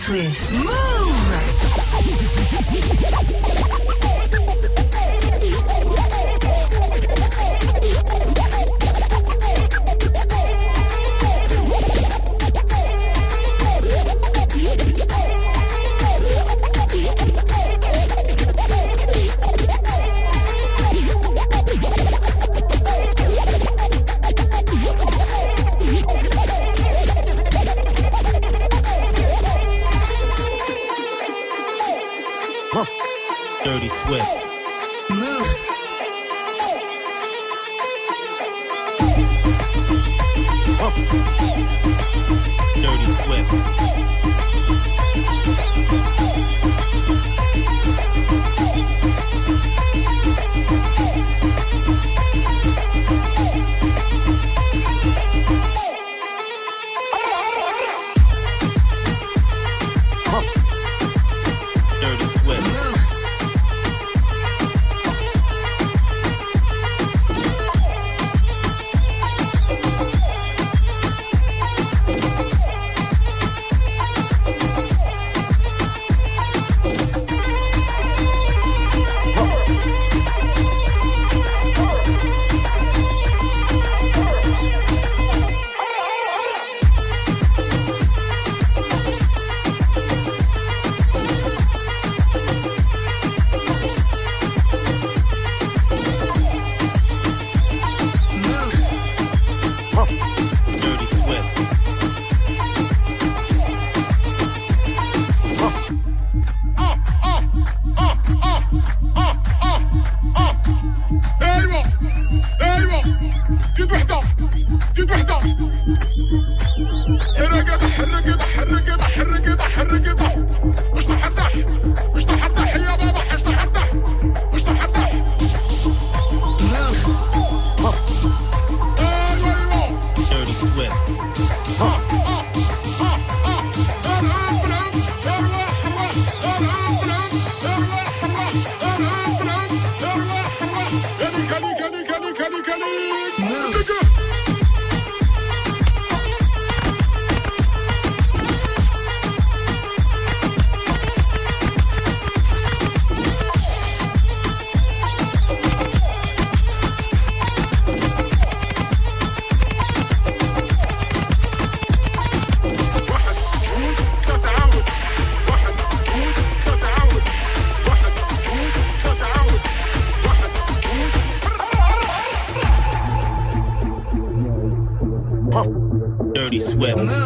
Swift. Move!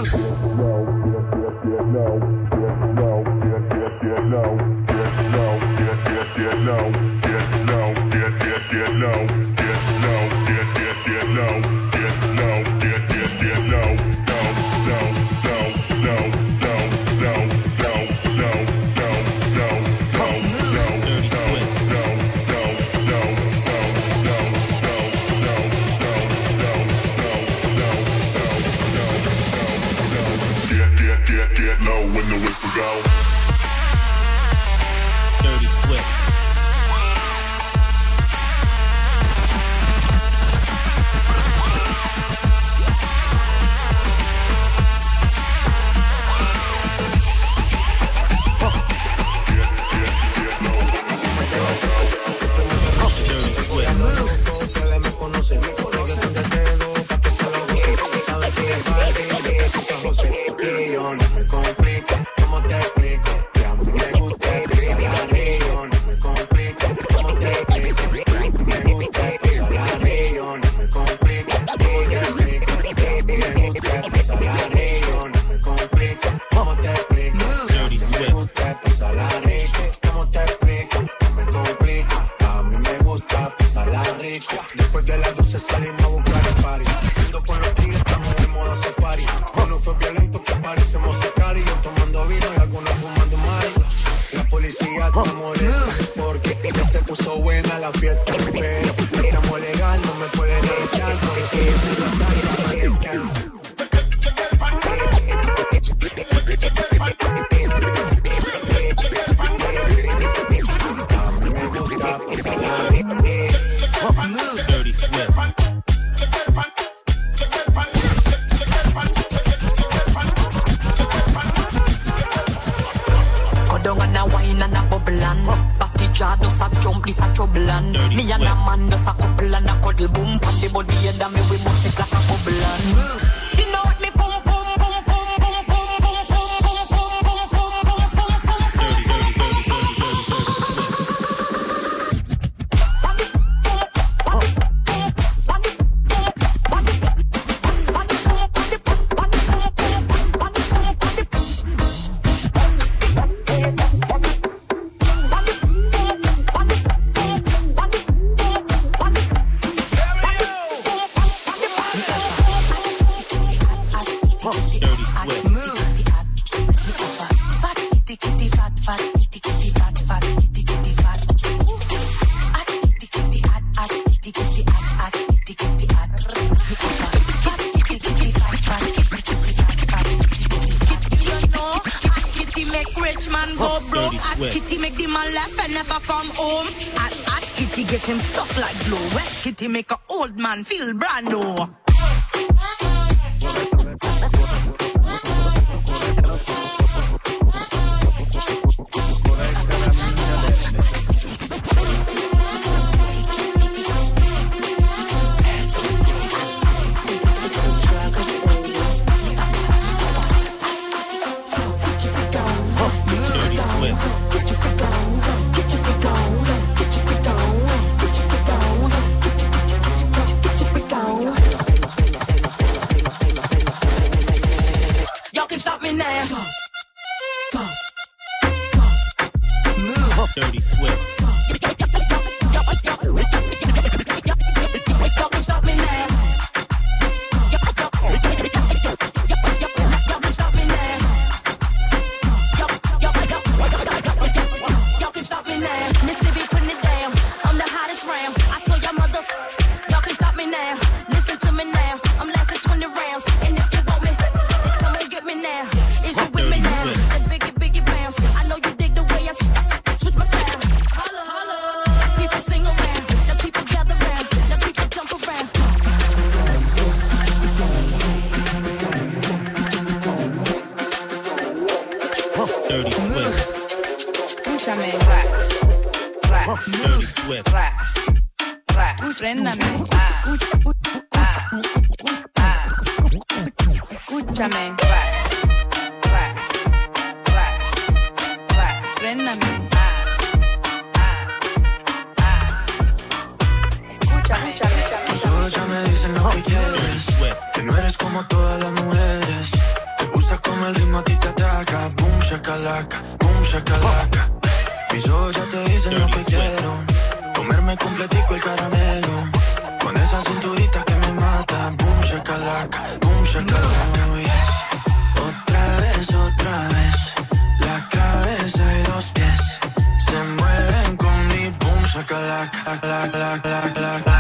Swift. Dirty Swift. jar does a jump, this a trouble and Dirty Me and a man does a couple and a cuddle boom Pan the body me we must it like a bubble and You know man go broke. At kitty make the man left and never come home. At at kitty get him stuck like glue. Wet kitty make a old man feel brand new. can stop me now. Go. Go. Go. Move. Dirty Swift. Go. Dirty Swift. Escúchame, ra, ra, Dirty Swift. ra, ra. Préndame. Ah, ah, ah. Escúchame, ra, ra, ra, ra. Préndame. Ah, ah, ah. Escúchame, escúchame. Tus ojos ya me dicen lo que quieres. Que no eres como todas las mujeres. Gusta como el ritmo a ti te ataca. Boom, shakalaka, boom, shakalaka. Mis ojos ya te dicen lo que quiero. Comerme completico el caramelo. Con esa cinturita que me mata. Boom, shakalaka, boom, shakalaka. Otra vez, otra vez. La cabeza y los pies se mueven con mi boom, shakalaka, la, la, la, la, la.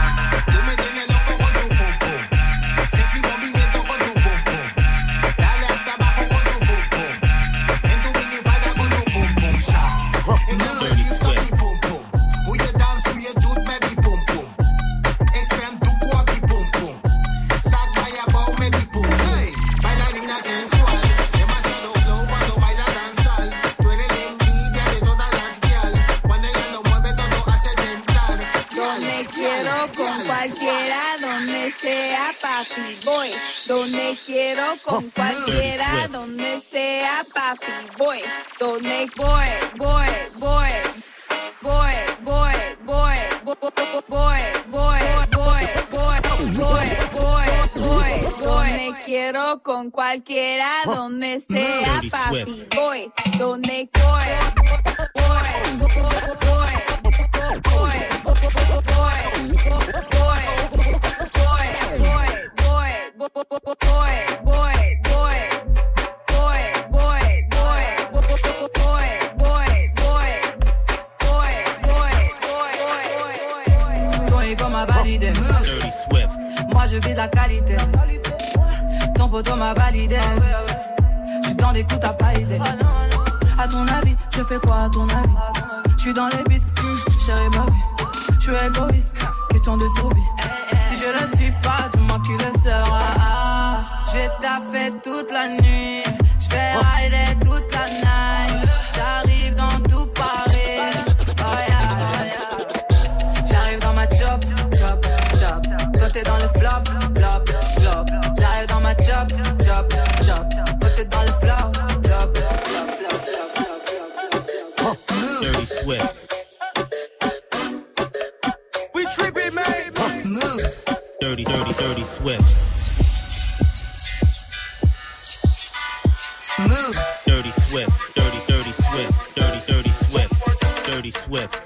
Donde sea papi voy. Donde voy, voy, voy. Voy, voy, voy, voy, voy, voy, voy, voy, voy, voy, voy, donde quiero con cualquiera, donde sea papi voy, donde voy, voy, voy, voy, demandé tout, t'as pas idée. Oh non, non. À ton avis, je fais quoi à ton avis? Je suis dans les bisques, mmh, hum, chérie, ma vie. Je suis égoïste, question de survie. Hey, hey. Si je le suis pas, du moins qui le sera. Ah, j'ai taffé toute la nuit, je vais oh. rider toute la night. J'arrive dans tout Paris. Oh yeah, oh yeah. J'arrive dans ma job, job, job. Toi t'es dans le flop, flop, flop. J'arrive dans ma job. Move. Dirty Swift. Dirty, dirty Swift. Dirty, dirty Swift. Dirty Swift.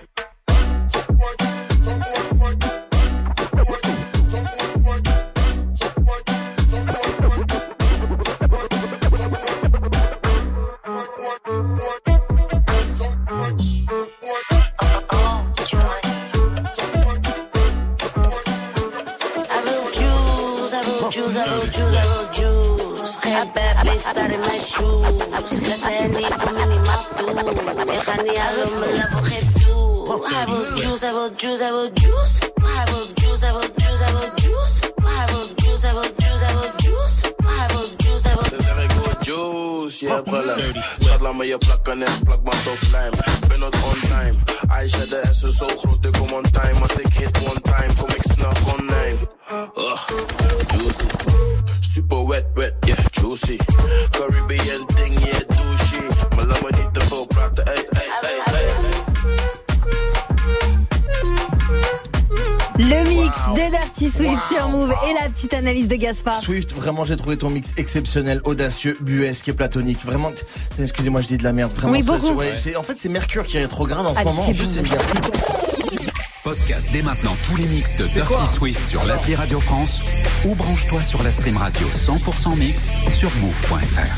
I bad bitch started my shoes. Nasa hindi ko minimatu. Eka niya lumalabo ketu. I will choose, I will choose, I will choose. I will choose, I will choose, I will choose. I will choose, I will choose, I will choose. I will choose, I will Dan zeg ik wil juice, gelijk. Dirty Swift. Schat, laat me je plakken en plakband of lijm. Ben not on time. Aisha, de S is zo groot, ik kom on time. Als ik hit one time, kom ik snel konijn. Ugh, juicy. Super wet, wet, yeah, juicy. Caribbean thing, yeah, douchey. Niet te veel praten, ey, ey, ey, ey. Le mix de Dirty Swift sur Move et la petite analyse de Gaspard. Swift, vraiment, j'ai trouvé ton mix exceptionnel, audacieux, buesque et platonique. Vraiment, excusez-moi, je dis de la merde. Vraiment, Oui, ça, beaucoup. ouais, c'est- en fait, c'est Mercure qui est rétrograde en ce Ah, moment. c'est bien. Podcast dès maintenant tous les mix de Dirty Swift sur l'appli Radio France ou branche-toi sur la stream radio 100% mix sur move.fr.